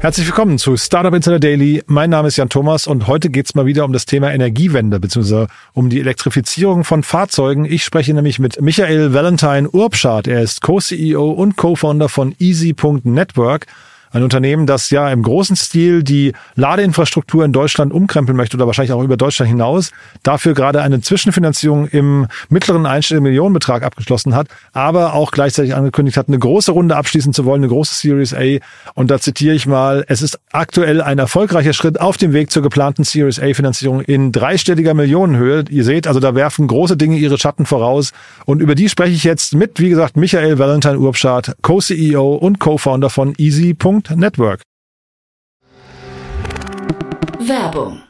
Herzlich willkommen zu Startup Insider Daily. Mein Name ist Jan Thomas und heute geht's mal wieder um das Thema Energiewende bzw. um die Elektrifizierung von Fahrzeugen. Ich spreche nämlich mit Michael Valentine Urbschad. Er ist Co-CEO und Co-Founder von Easy.Network. Ein Unternehmen, das ja im großen Stil die Ladeinfrastruktur in Deutschland umkrempeln möchte oder wahrscheinlich auch über Deutschland hinaus, dafür gerade eine Zwischenfinanzierung im mittleren einstelligen Millionenbetrag abgeschlossen hat, aber auch gleichzeitig angekündigt hat, eine große Runde abschließen zu wollen, eine große Series A. Und da zitiere ich mal, es ist aktuell ein erfolgreicher Schritt auf dem Weg zur geplanten Series A Finanzierung in dreistelliger Millionenhöhe. Ihr seht, also da werfen große Dinge ihre Schatten voraus. Und über die spreche ich jetzt mit, wie gesagt, Michael Valentine Urbschad, Co-CEO und Co-Founder von Easy. Network. Werbung.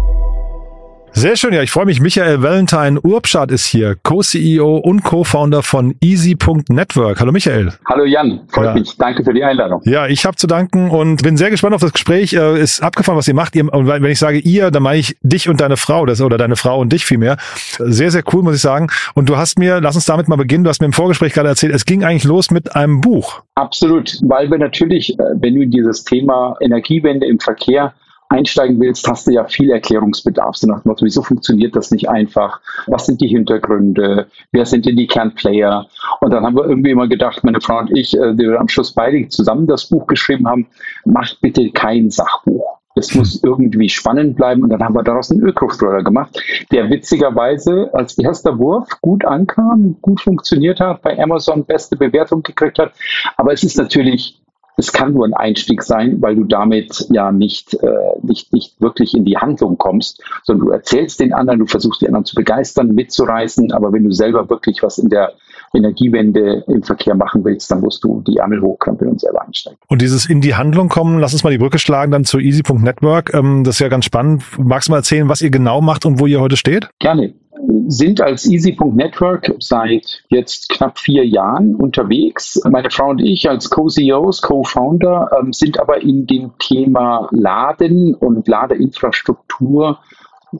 Sehr schön, ja, ich freue mich. Michael Valentine Urbschad ist hier, Co-CEO und Co-Founder von Easy.Network. Hallo Michael. Hallo Jan, freut Ja. mich. Danke für die Einladung. Ja, ich habe zu danken und bin sehr gespannt auf das Gespräch. Äh, Ist abgefahren, was ihr macht. Ihr, und wenn ich sage ihr, dann meine ich dich und deine Frau, das, oder deine Frau und dich vielmehr. Sehr, sehr cool, muss ich sagen. Und du hast mir, lass uns damit mal beginnen, du hast mir im Vorgespräch gerade erzählt, es ging eigentlich los mit einem Buch. Absolut, weil wir natürlich, äh, wenn du dieses Thema Energiewende im Verkehr einsteigen willst, hast du ja viel Erklärungsbedarf. So nach dem Motto, wieso funktioniert das nicht einfach? Was sind die Hintergründe? Wer sind denn die Kernplayer? Und dann haben wir irgendwie immer gedacht, meine Frau und ich, äh, die wir am Schluss beide zusammen das Buch geschrieben haben, macht bitte kein Sachbuch. Es muss irgendwie spannend bleiben und dann haben wir daraus einen Öko-Thriller gemacht, der witzigerweise als erster Wurf gut ankam, gut funktioniert hat, bei Amazon beste Bewertung gekriegt hat. Aber es ist natürlich es kann nur ein Einstieg sein, weil du damit ja nicht, äh, nicht, nicht wirklich in die Handlung kommst, sondern du erzählst den anderen, du versuchst die anderen zu begeistern, mitzureißen, aber wenn du selber wirklich was in der Energiewende im Verkehr machen willst, dann musst du die Ärmel hochkrempeln und selber einsteigen. Und dieses in die Handlung kommen, lass uns mal die Brücke schlagen dann zu Easy.Network. Ähm, das ist ja ganz spannend. Magst du mal erzählen, was ihr genau macht und wo ihr heute steht? Gerne. Sind als Easy.Network seit jetzt knapp vier Jahren unterwegs. Meine Frau und ich als Co-CEOs, Co-Founder ähm, sind aber in dem Thema Laden und Ladeinfrastruktur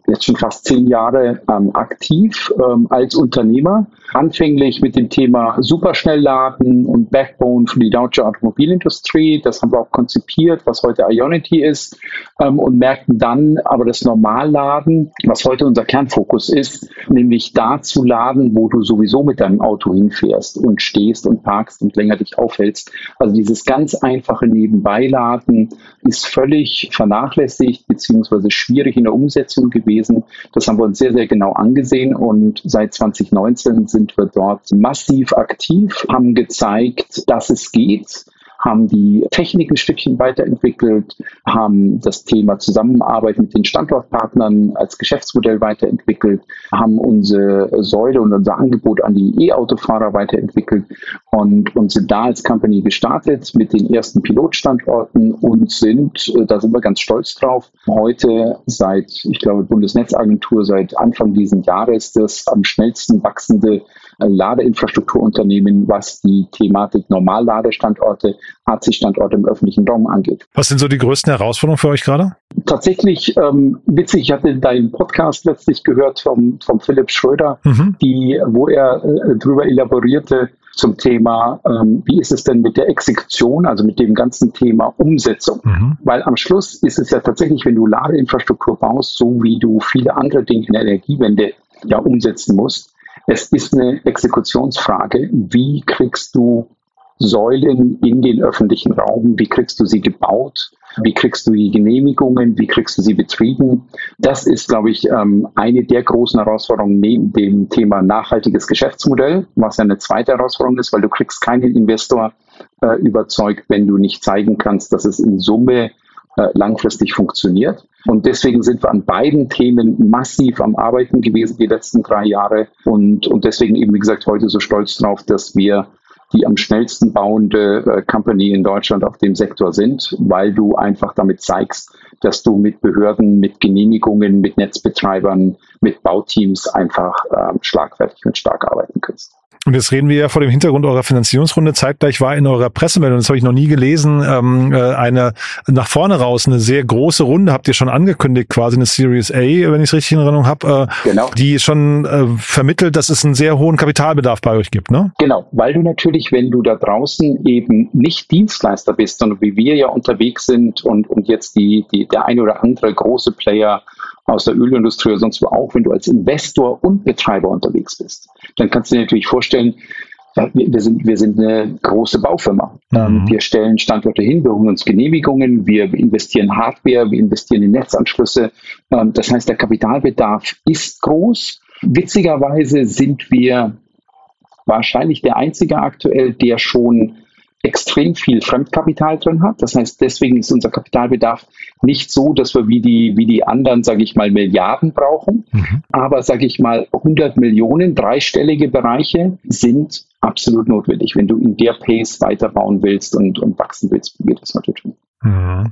jetzt schon fast zehn Jahre ähm, aktiv ähm, als Unternehmer. Anfänglich mit dem Thema Superschnellladen und Backbone für die deutsche Automobilindustrie. Das haben wir auch konzipiert, was heute Ionity ist. Ähm, und merkten dann aber das Normalladen, was heute unser Kernfokus ist, nämlich da zu laden, wo du sowieso mit deinem Auto hinfährst und stehst und parkst und länger dich aufhältst. Also dieses ganz einfache Nebenbeiladen ist völlig vernachlässigt beziehungsweise schwierig in der Umsetzung gewesen. Das haben wir uns sehr, sehr genau angesehen und seit 2019 sind wir dort massiv aktiv, haben gezeigt, dass es geht haben die Technik ein Stückchen weiterentwickelt, haben das Thema Zusammenarbeit mit den Standortpartnern als Geschäftsmodell weiterentwickelt, haben unsere Säule und unser Angebot an die E-Autofahrer weiterentwickelt und, und sind da als Company gestartet mit den ersten Pilotstandorten und sind, äh, da sind wir ganz stolz drauf, heute seit, ich glaube, Bundesnetzagentur seit Anfang dieses Jahres das am schnellsten wachsende Ladeinfrastrukturunternehmen, was die Thematik Normalladestandorte, AC-Standorte im öffentlichen Raum angeht. Was sind so die größten Herausforderungen für euch gerade? Tatsächlich ähm, witzig, ich hatte deinen Podcast letztlich gehört vom, vom Philipp Schröder, Mhm. die, wo er äh, darüber elaborierte zum Thema, ähm, wie ist es denn mit der Exekution, also mit dem ganzen Thema Umsetzung. Mhm. Weil am Schluss ist es ja tatsächlich, wenn du Ladeinfrastruktur baust, so wie du viele andere Dinge in der Energiewende ja umsetzen musst, es ist eine Exekutionsfrage. Wie kriegst du Säulen in den öffentlichen Raum, wie kriegst du sie gebaut, wie kriegst du die Genehmigungen, wie kriegst du sie betrieben. Das ist, glaube ich, ähm, eine der großen Herausforderungen neben dem Thema nachhaltiges Geschäftsmodell, was ja eine zweite Herausforderung ist, weil du kriegst keinen Investor äh, überzeugt, wenn du nicht zeigen kannst, dass es in Summe äh, langfristig funktioniert. Und deswegen sind wir an beiden Themen massiv am Arbeiten gewesen die letzten drei Jahre und, und deswegen eben, wie gesagt, heute so stolz drauf, dass wir die am schnellsten bauende äh, Company in Deutschland auf dem Sektor sind, weil du einfach damit zeigst, dass du mit Behörden, mit Genehmigungen, mit Netzbetreibern, mit Bauteams einfach äh, schlagfertig und stark arbeiten kannst. Und jetzt reden wir ja vor dem Hintergrund eurer Finanzierungsrunde. Zeitgleich war in eurer Pressemeldung, das habe ich noch nie gelesen, ähm, äh, eine nach vorne raus eine sehr große Runde habt ihr schon angekündigt, quasi eine Series A, wenn ich es richtig in Erinnerung habe, äh, genau. die schon äh, vermittelt, dass es einen sehr hohen Kapitalbedarf bei euch gibt, ne? Genau, weil du natürlich, wenn du da draußen eben nicht Dienstleister bist, sondern wie wir ja unterwegs sind und, und jetzt die, die, der eine oder andere große Player aus der Ölindustrie oder sonst wo auch, wenn du als Investor und Betreiber unterwegs bist, dann kannst du dir natürlich vorstellen, wir sind, wir sind eine große Baufirma. Mhm. Wir stellen Standorte hin, wir holen uns Genehmigungen, wir investieren Hardware, wir investieren in Netzanschlüsse. Ähm, das heißt, der Kapitalbedarf ist groß. Witzigerweise sind wir wahrscheinlich der einzige aktuell, der schon extrem viel Fremdkapital drin hat. Das heißt, deswegen ist unser Kapitalbedarf nicht so, dass wir wie die, wie die anderen, sage ich mal, Milliarden brauchen. Mhm. Aber, sage ich mal, 100 Millionen, dreistellige Bereiche sind absolut notwendig, wenn du in der Pace weiterbauen willst und, und wachsen willst, wir das heute tun. Mhm.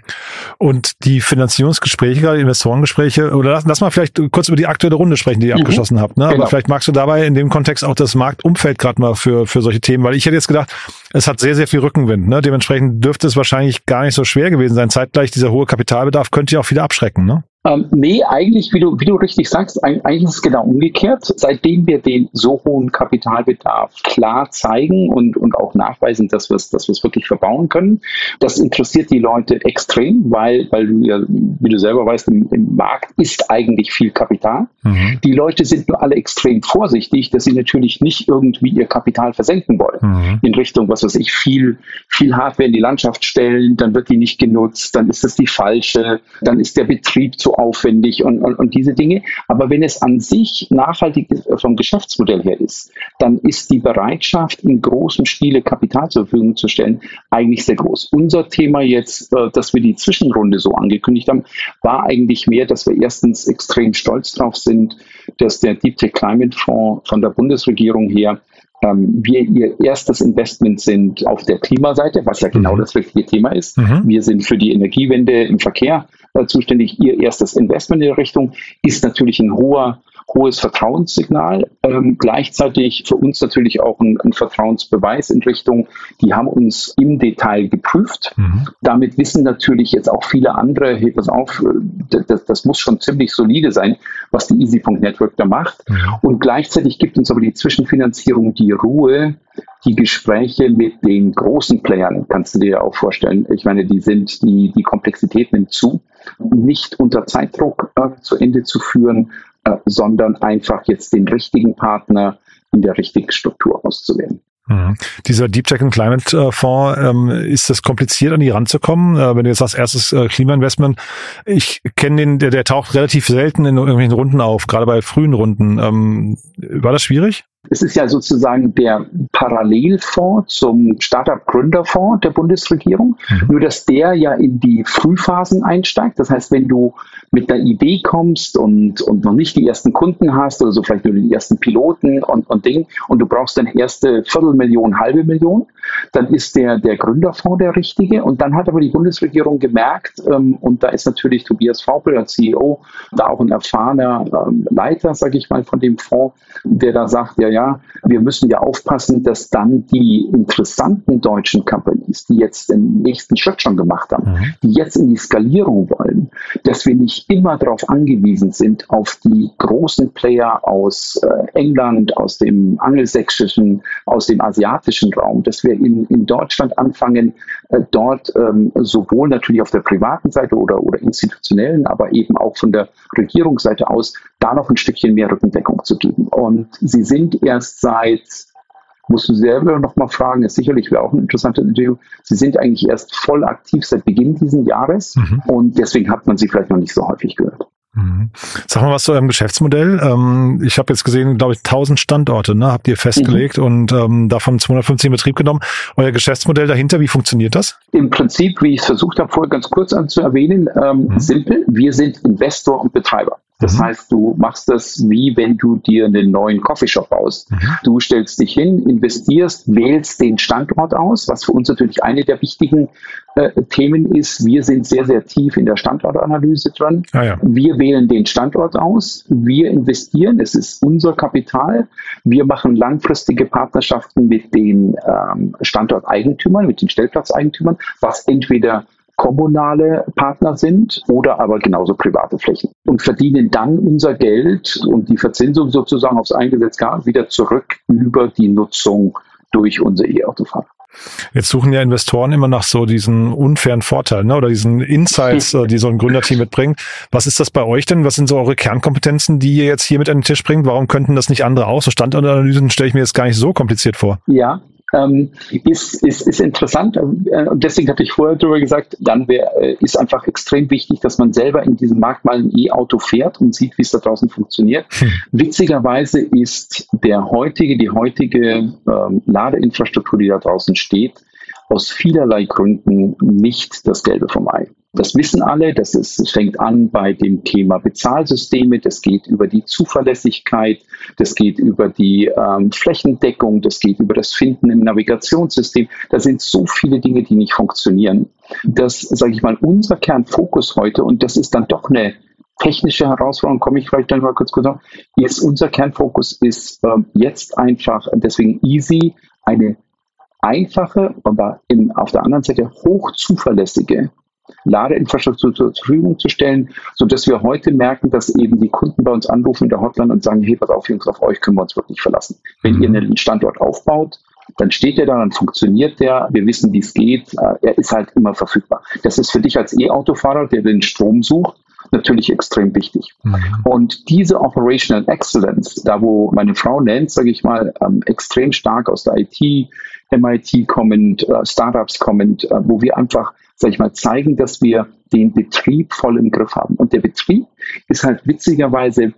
Und die Finanzierungsgespräche, gerade Investorengespräche, oder lass, lass mal vielleicht kurz über die aktuelle Runde sprechen, die ihr mhm. abgeschlossen habt. Ne? Genau. Aber vielleicht magst du dabei in dem Kontext auch das Marktumfeld gerade mal für, für solche Themen, weil ich hätte jetzt gedacht, es hat sehr, sehr viel Rückenwind. Ne? Dementsprechend dürfte es wahrscheinlich gar nicht so schwer gewesen sein. Zeitgleich dieser hohe Kapitalbedarf könnte ja auch viele abschrecken. Ne? Ähm, nee, eigentlich, wie du, wie du richtig sagst, eigentlich ist es genau umgekehrt. Seitdem wir den so hohen Kapitalbedarf klar zeigen und, und auch nachweisen, dass wir es dass wir's wirklich verbauen können, das interessiert die Leute extrem, weil, weil du ja, wie du selber weißt, im, im Markt ist eigentlich viel Kapital. Mhm. Die Leute sind nur alle extrem vorsichtig, dass sie natürlich nicht irgendwie ihr Kapital versenken wollen. Mhm. In Richtung, was weiß ich, viel, viel Hardware in die Landschaft stellen, dann wird die nicht genutzt, dann ist das die falsche, dann ist der Betrieb zu aufwendig und, und, und diese Dinge. Aber wenn es an sich nachhaltig vom Geschäftsmodell her ist, dann ist die Bereitschaft, in großem Stile Kapital zur Verfügung zu stellen, eigentlich sehr groß. Unser Thema jetzt, äh, dass wir die Zwischenrunde so angekündigt haben, war eigentlich mehr, dass wir erstens extrem stolz drauf sind, dass der Deep Tech Climate Fonds von der Bundesregierung her ähm, wir ihr erstes Investment sind auf der Klimaseite, was ja genau mhm. das richtige Thema ist. Mhm. Wir sind für die Energiewende im Verkehr äh, zuständig. Ihr erstes Investment in der Richtung ist natürlich ein hoher hohes Vertrauenssignal. Ähm, gleichzeitig für uns natürlich auch ein, ein, Vertrauensbeweis in Richtung, die haben uns im Detail geprüft. Mhm. Damit wissen natürlich jetzt auch viele andere, hey, pass auf, äh, das, das muss schon ziemlich solide sein, was die Easy.Network da macht. Mhm. Und gleichzeitig gibt uns aber die Zwischenfinanzierung die Ruhe, die Gespräche mit den großen Playern, kannst du dir auch vorstellen. Ich meine, die sind, die, die Komplexität nimmt zu, nicht unter Zeitdruck äh, zu Ende zu führen, äh, sondern einfach jetzt den richtigen Partner in der richtigen Struktur auszuwählen. Mhm. Dieser Deep Tech and Climate äh, Fonds, ähm, ist das kompliziert an die ranzukommen? Äh, wenn du jetzt sagst, erstes äh, Klimainvestment, ich kenne den, der, der taucht relativ selten in irgendwelchen Runden auf, gerade bei frühen Runden. Ähm, war das schwierig? Es ist ja sozusagen der Parallelfonds zum Startup-Gründerfonds der Bundesregierung, mhm. nur dass der ja in die Frühphasen einsteigt. Das heißt, wenn du mit einer Idee kommst und, und noch nicht die ersten Kunden hast oder so vielleicht nur die ersten Piloten und, und Ding und du brauchst deine erste Viertelmillion, halbe Million, dann ist der, der Gründerfonds der richtige. Und dann hat aber die Bundesregierung gemerkt, ähm, und da ist natürlich Tobias Vaupel als CEO da auch ein erfahrener ähm, Leiter, sage ich mal, von dem Fonds, der da sagt, ja, ja, wir müssen ja aufpassen, dass dann die interessanten deutschen Companies, die jetzt den nächsten Schritt schon gemacht haben, mhm. die jetzt in die Skalierung wollen, dass wir nicht immer darauf angewiesen sind, auf die großen Player aus äh, England, aus dem angelsächsischen, aus dem asiatischen Raum, dass wir in, in Deutschland anfangen, äh, dort ähm, sowohl natürlich auf der privaten Seite oder, oder institutionellen, aber eben auch von der Regierungsseite aus, da noch ein Stückchen mehr Rückendeckung zu geben. Und sie sind erst seit musst du selber noch mal fragen, ist sicherlich wäre auch ein interessantes Interview. Sie sind eigentlich erst voll aktiv seit Beginn dieses Jahres mhm. und deswegen hat man sie vielleicht noch nicht so häufig gehört. Mhm. Sag mal was zu eurem Geschäftsmodell. Ähm, ich habe jetzt gesehen, glaube ich, 1000 Standorte, ne, habt ihr festgelegt mhm. und ähm, davon 250 in Betrieb genommen. Euer Geschäftsmodell dahinter, wie funktioniert das? Im Prinzip, wie ich es versucht habe, vorher ganz kurz zu erwähnen, ähm, mhm. simpel. Wir sind Investor und Betreiber. Das mhm. heißt, du machst das wie wenn du dir einen neuen Coffeeshop baust. Mhm. Du stellst dich hin, investierst, wählst den Standort aus, was für uns natürlich eine der wichtigen äh, Themen ist. Wir sind sehr, sehr tief in der Standortanalyse dran. Ah, ja. Wir wählen den Standort aus, wir investieren, es ist unser Kapital. Wir machen langfristige Partnerschaften mit den ähm, Standorteigentümern, mit den Stellplatzeigentümern, was entweder kommunale Partner sind oder aber genauso private Flächen und verdienen dann unser Geld und die Verzinsung sozusagen aufs eingesetzte Gas wieder zurück über die Nutzung durch unsere E-Autofahrer. Jetzt suchen ja Investoren immer nach so diesen unfairen Vorteilen ne? oder diesen Insights, äh, die so ein Gründerteam mitbringt. Was ist das bei euch denn? Was sind so eure Kernkompetenzen, die ihr jetzt hier mit an den Tisch bringt? Warum könnten das nicht andere auch? So Standortanalysen stelle ich mir jetzt gar nicht so kompliziert vor. Ja, ähm, ist, ist, ist interessant. Äh, und deswegen hatte ich vorher darüber gesagt, dann wär, äh, ist einfach extrem wichtig, dass man selber in diesem Markt mal ein E-Auto fährt und sieht, wie es da draußen funktioniert. Hm. Witzigerweise ist der heutige, die heutige ähm, Ladeinfrastruktur, die da draußen steht, aus vielerlei Gründen nicht das Gelbe vom Ei. Das wissen alle, das, ist, das fängt an bei dem Thema Bezahlsysteme, das geht über die Zuverlässigkeit, das geht über die ähm, Flächendeckung, das geht über das Finden im Navigationssystem. Da sind so viele Dinge, die nicht funktionieren. Das, sage ich mal, unser Kernfokus heute, und das ist dann doch eine technische Herausforderung, komme ich vielleicht dann mal kurz kurz auf, ist unser Kernfokus ist ähm, jetzt einfach, deswegen easy, eine einfache, aber in, auf der anderen Seite hochzuverlässige Ladeinfrastruktur zur Verfügung zu stellen, sodass wir heute merken, dass eben die Kunden bei uns anrufen in der Hotline und sagen, hey, pass auf, Jungs, auf euch können wir uns wirklich verlassen. Wenn mhm. ihr einen Standort aufbaut, dann steht er da, dann funktioniert der, wir wissen, wie es geht, äh, er ist halt immer verfügbar. Das ist für dich als E-Autofahrer, der den Strom sucht, natürlich extrem wichtig. Mhm. Und diese Operational Excellence, da wo meine Frau nennt, sage ich mal, ähm, extrem stark aus der IT, MIT kommend, äh, Startups kommend, äh, wo wir einfach, sag ich mal, zeigen, dass wir den Betrieb voll im Griff haben. Und der Betrieb ist halt witzigerweise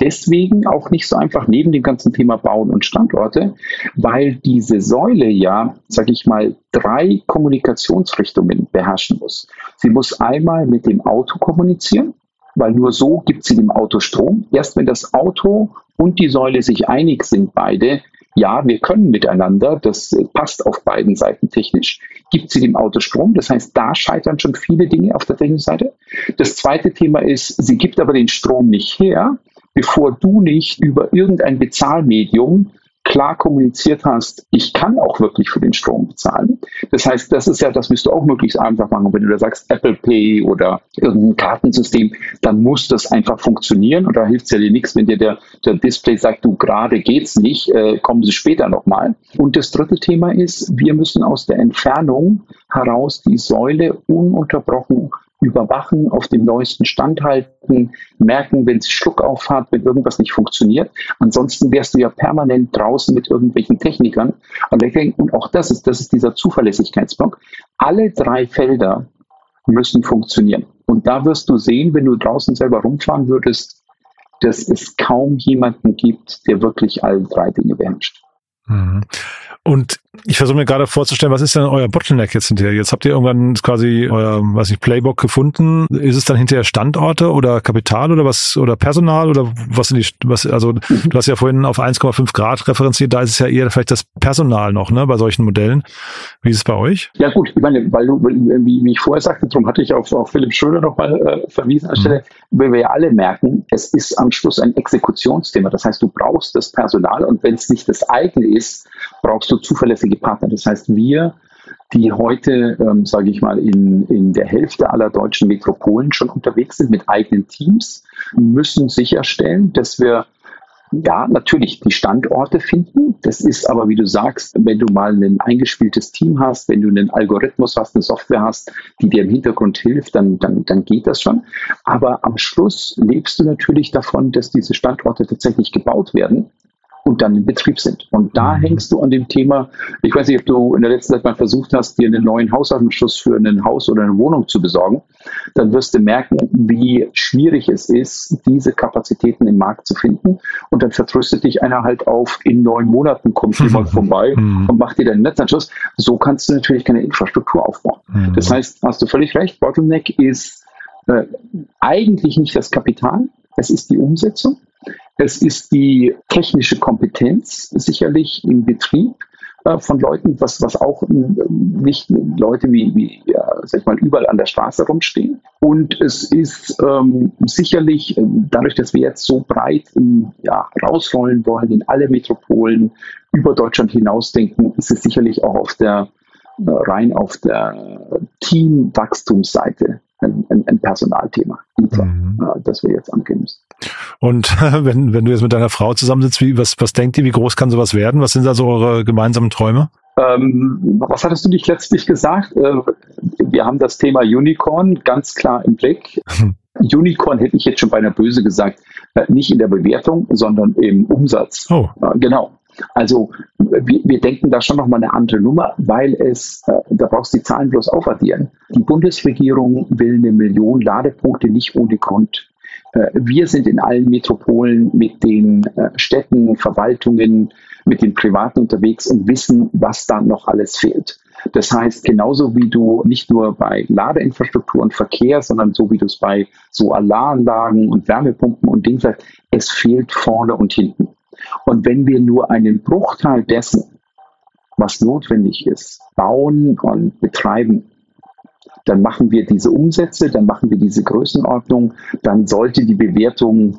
deswegen auch nicht so einfach neben dem ganzen Thema Bauen und Standorte, weil diese Säule ja, sag ich mal, drei Kommunikationsrichtungen beherrschen muss. Sie muss einmal mit dem Auto kommunizieren, weil nur so gibt sie dem Auto Strom. Erst wenn das Auto und die Säule sich einig sind, beide, ja, wir können miteinander, das passt auf beiden Seiten technisch, gibt sie dem Auto Strom. Das heißt, da scheitern schon viele Dinge auf der technischen Seite. Das zweite Thema ist, sie gibt aber den Strom nicht her, bevor du nicht über irgendein Bezahlmedium klar kommuniziert hast, ich kann auch wirklich für den Strom bezahlen. Das heißt, das ist ja, das müsst du auch möglichst einfach machen. wenn du da sagst Apple Pay oder irgendein Kartensystem, dann muss das einfach funktionieren und da hilft es ja dir nichts, wenn dir der, der Display sagt, du gerade geht's nicht, äh, kommen Sie später nochmal. Und das dritte Thema ist, wir müssen aus der Entfernung heraus die Säule ununterbrochen überwachen, auf dem neuesten Stand halten, merken, wenn es Schluck auf hat, wenn irgendwas nicht funktioniert. Ansonsten wärst du ja permanent draußen mit irgendwelchen Technikern. Und auch das ist, das ist dieser Zuverlässigkeitsblock. Alle drei Felder müssen funktionieren. Und da wirst du sehen, wenn du draußen selber rumfahren würdest, dass es kaum jemanden gibt, der wirklich alle drei Dinge beherrscht. Und ich versuche mir gerade vorzustellen, was ist denn euer Bottleneck jetzt hinterher? Jetzt habt ihr irgendwann quasi euer, weiß ich, Playbook gefunden. Ist es dann hinterher Standorte oder Kapital oder was oder Personal oder was sind die, was, also du hast ja vorhin auf 1,5 Grad referenziert, da ist es ja eher vielleicht das Personal noch, ne, bei solchen Modellen. Wie ist es bei euch? Ja gut, ich meine, weil du, wie, wie ich vorher sagte, darum hatte ich auf, auf Philipp Schröder nochmal äh, verwiesen an Stelle, mhm. weil wir ja alle merken, es ist am Schluss ein Exekutionsthema. Das heißt, du brauchst das Personal und wenn es nicht das eigene ist, brauchst du zuverlässige Partner. Das heißt, wir, die heute, ähm, sage ich mal, in, in der Hälfte aller deutschen Metropolen schon unterwegs sind mit eigenen Teams, müssen sicherstellen, dass wir ja, natürlich die Standorte finden. Das ist aber, wie du sagst, wenn du mal ein eingespieltes Team hast, wenn du einen Algorithmus hast, eine Software hast, die dir im Hintergrund hilft, dann, dann, dann geht das schon. Aber am Schluss lebst du natürlich davon, dass diese Standorte tatsächlich gebaut werden und dann im Betrieb sind. Und da mhm. hängst du an dem Thema, ich weiß nicht, ob du in der letzten Zeit mal versucht hast, dir einen neuen Hausanschluss für ein Haus oder eine Wohnung zu besorgen, dann wirst du merken, wie schwierig es ist, diese Kapazitäten im Markt zu finden. Und dann vertröstet dich einer halt auf, in neun Monaten kommt jemand vorbei mhm. und macht dir deinen Netzanschluss. So kannst du natürlich keine Infrastruktur aufbauen. Mhm. Das heißt, hast du völlig recht, Bottleneck ist äh, eigentlich nicht das Kapital, es ist die Umsetzung. Es ist die technische Kompetenz sicherlich im Betrieb äh, von Leuten, was, was auch äh, nicht Leute wie, wie ja, sag ich mal, überall an der Straße rumstehen. Und es ist ähm, sicherlich, äh, dadurch, dass wir jetzt so breit in, ja, rausrollen wollen in alle Metropolen über Deutschland hinausdenken, ist es sicherlich auch auf der rein auf der Teamwachstumsseite ein, ein, ein Personalthema, mhm. das wir jetzt angehen müssen. Und wenn, wenn du jetzt mit deiner Frau zusammensitzt, wie, was, was denkt ihr, wie groß kann sowas werden? Was sind da so eure gemeinsamen Träume? Ähm, was hattest du dich letztlich gesagt? Äh, wir haben das Thema Unicorn ganz klar im Blick. Unicorn hätte ich jetzt schon beinahe böse gesagt, äh, nicht in der Bewertung, sondern im Umsatz. Oh. Genau. Also wir, wir denken da schon nochmal eine andere Nummer, weil es, äh, da brauchst du die Zahlen bloß aufaddieren. Die Bundesregierung will eine Million Ladepunkte nicht ohne Grund. Äh, wir sind in allen Metropolen mit den äh, Städten, Verwaltungen, mit den Privaten unterwegs und wissen, was da noch alles fehlt. Das heißt, genauso wie du nicht nur bei Ladeinfrastruktur und Verkehr, sondern so wie du es bei Solaranlagen und Wärmepumpen und Dingen sagst, es fehlt vorne und hinten. Und wenn wir nur einen Bruchteil dessen, was notwendig ist, bauen und betreiben, dann machen wir diese Umsätze, dann machen wir diese Größenordnung, dann sollte die Bewertung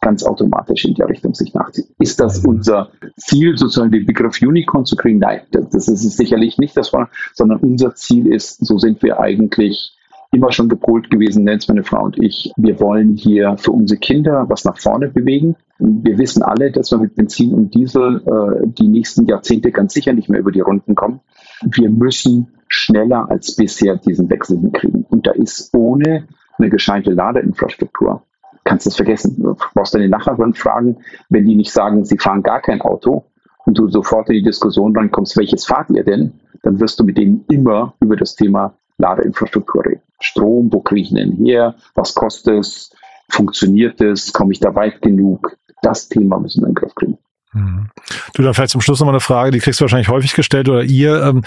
ganz automatisch in der Richtung sich nachziehen. Ist das mhm. unser Ziel, sozusagen den Begriff Unicorn zu kriegen? Nein, das ist sicherlich nicht das, sondern unser Ziel ist, so sind wir eigentlich immer schon gepolt gewesen, Nels, meine Frau und ich. Wir wollen hier für unsere Kinder was nach vorne bewegen. Wir wissen alle, dass wir mit Benzin und Diesel äh, die nächsten Jahrzehnte ganz sicher nicht mehr über die Runden kommen. Wir müssen schneller als bisher diesen Wechsel hinkriegen. Und da ist ohne eine gescheite Ladeinfrastruktur, kannst du es vergessen. Du brauchst deine Nachbarn fragen, wenn die nicht sagen, sie fahren gar kein Auto und du sofort in die Diskussion reinkommst, welches fahrt ihr denn? Dann wirst du mit denen immer über das Thema Ladeinfrastruktur reden. Strom, wo kriege ich denn her? Was kostet es? Funktioniert es? Komme ich da weit genug? Das Thema müssen wir in den Griff kriegen. Mhm. Du, dann vielleicht zum Schluss nochmal eine Frage, die kriegst du wahrscheinlich häufig gestellt oder ihr ähm,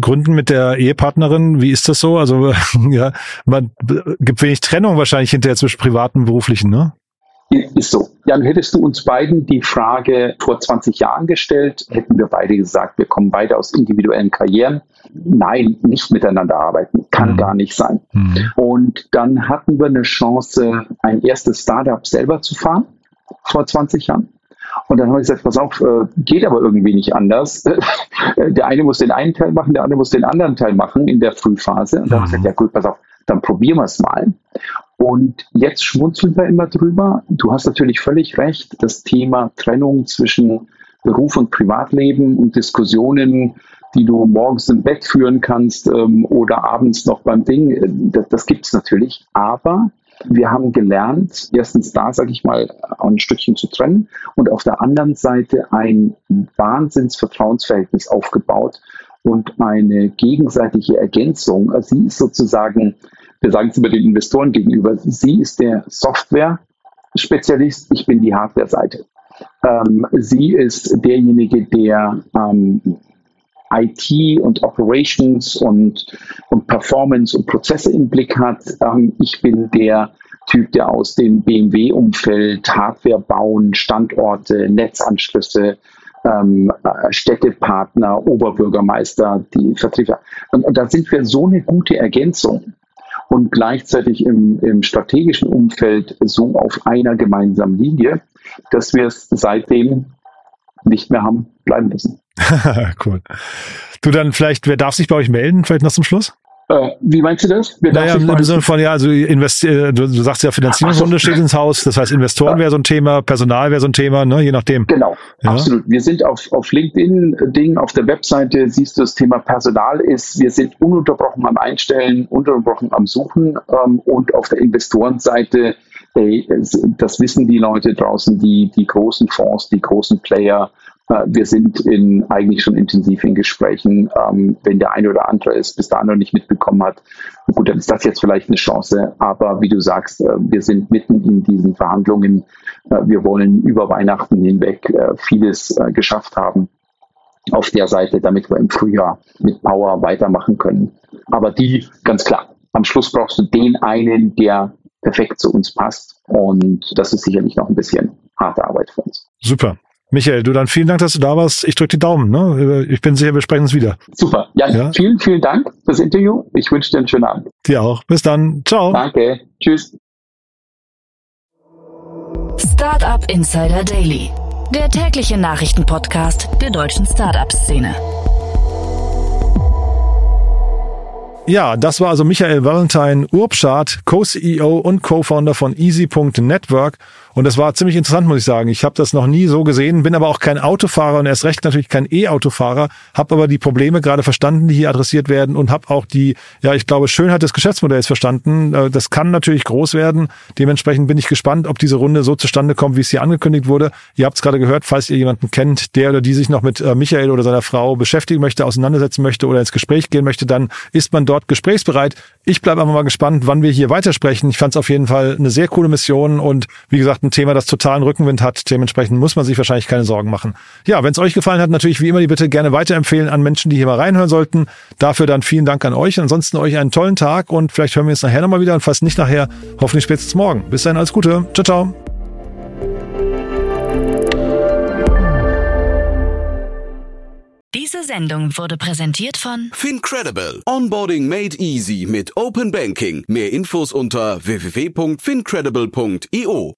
Gründen mit der Ehepartnerin, wie ist das so? Also ja, man gibt wenig Trennung wahrscheinlich hinterher zwischen privaten und beruflichen, ne? Ist so. Jan, hättest du uns beiden die Frage vor 20 Jahren gestellt, hätten wir beide gesagt, wir kommen beide aus individuellen Karrieren. Nein, nicht miteinander arbeiten. Kann mhm. gar nicht sein. Mhm. Und dann hatten wir eine Chance, ein erstes Startup selber zu fahren vor 20 Jahren. Und dann habe ich gesagt, pass auf, äh, geht aber irgendwie nicht anders. der eine muss den einen Teil machen, der andere muss den anderen Teil machen in der Frühphase. Und dann habe ich gesagt, ja gut, pass auf, dann probieren wir es mal. Und jetzt schmunzeln wir immer drüber. Du hast natürlich völlig recht, das Thema Trennung zwischen Beruf und Privatleben und Diskussionen, die du morgens im Bett führen kannst ähm, oder abends noch beim Ding, äh, das, das gibt es natürlich. Aber wir haben gelernt, erstens da, sage ich mal, ein Stückchen zu trennen und auf der anderen Seite ein Wahnsinnsvertrauensverhältnis aufgebaut und eine gegenseitige Ergänzung. Sie ist sozusagen, wir sagen es über den Investoren gegenüber, sie ist der Software-Spezialist, ich bin die Hardware-Seite. Ähm, sie ist derjenige, der ähm, IT und Operations und, und Performance und Prozesse im Blick hat. Ähm, ich bin der Typ, der aus dem BMW-Umfeld Hardware bauen, Standorte, Netzanschlüsse, ähm, äh, Städtepartner, Oberbürgermeister, die Vertreter. Und, und, da sind wir so eine gute Ergänzung und gleichzeitig im, im strategischen Umfeld so auf einer gemeinsamen Linie, dass wir es seitdem nicht mehr haben bleiben müssen. cool. Du dann vielleicht, wer darf sich bei euch melden, vielleicht noch zum Schluss? Äh, wie meinst du das? Wer naja, im Sinne von, ja, also invest, äh, du, du sagst ja, Finanzierungsrunde so. steht ins Haus, das heißt Investoren ja. wäre so ein Thema, Personal wäre so ein Thema, ne, je nachdem. Genau, ja. absolut. Wir sind auf, auf LinkedIn-Ding, auf der Webseite siehst du, das Thema Personal ist, wir sind ununterbrochen am Einstellen, ununterbrochen am Suchen ähm, und auf der Investorenseite hey, das wissen die Leute draußen, die, die großen Fonds, die großen Player, äh, wir sind in, eigentlich schon intensiv in Gesprächen. Ähm, wenn der eine oder andere es bis dahin noch nicht mitbekommen hat, gut, dann ist das jetzt vielleicht eine Chance. Aber wie du sagst, äh, wir sind mitten in diesen Verhandlungen. Äh, wir wollen über Weihnachten hinweg vieles geschafft haben auf der Seite, damit wir im Frühjahr mit Power weitermachen können. Aber die, ganz klar, am Schluss brauchst du den einen, der perfekt zu uns passt. Und das ist sicherlich noch ein bisschen harte Arbeit für uns. Super. Michael, du dann vielen Dank, dass du da warst. Ich drücke die Daumen. Ne? Ich bin sicher, wir sprechen uns wieder. Super. Ja, ja, vielen, vielen Dank fürs Interview. Ich wünsche dir einen schönen Abend. Dir auch. Bis dann. Ciao. Danke. Tschüss. Startup Insider Daily, der tägliche Nachrichtenpodcast der deutschen Startup-Szene. Ja, das war also Michael Valentine, Urbschad, Co-CEO und Co-Founder von Easy.Network. Und das war ziemlich interessant, muss ich sagen. Ich habe das noch nie so gesehen, bin aber auch kein Autofahrer und erst recht natürlich kein E-Autofahrer, habe aber die Probleme gerade verstanden, die hier adressiert werden und habe auch die, ja, ich glaube, Schönheit des Geschäftsmodells verstanden. Äh, das kann natürlich groß werden. Dementsprechend bin ich gespannt, ob diese Runde so zustande kommt, wie es hier angekündigt wurde. Ihr habt es gerade gehört, falls ihr jemanden kennt, der oder die sich noch mit äh, Michael oder seiner Frau beschäftigen möchte, auseinandersetzen möchte oder ins Gespräch gehen möchte, dann ist man dort gesprächsbereit. Ich bleibe aber mal gespannt, wann wir hier weitersprechen. Ich fand es auf jeden Fall eine sehr coole Mission und wie gesagt, ein Thema, das totalen Rückenwind hat. Dementsprechend muss man sich wahrscheinlich keine Sorgen machen. Ja, wenn es euch gefallen hat, natürlich wie immer die Bitte gerne weiterempfehlen an Menschen, die hier mal reinhören sollten. Dafür dann vielen Dank an euch. Ansonsten euch einen tollen Tag und vielleicht hören wir uns nachher nochmal wieder und fast nicht nachher, hoffentlich spätestens morgen. Bis dahin, alles Gute. Ciao, ciao. Diese Sendung wurde präsentiert von Fincredible. Onboarding made easy mit Open Banking. Mehr Infos unter www.fincredible.io.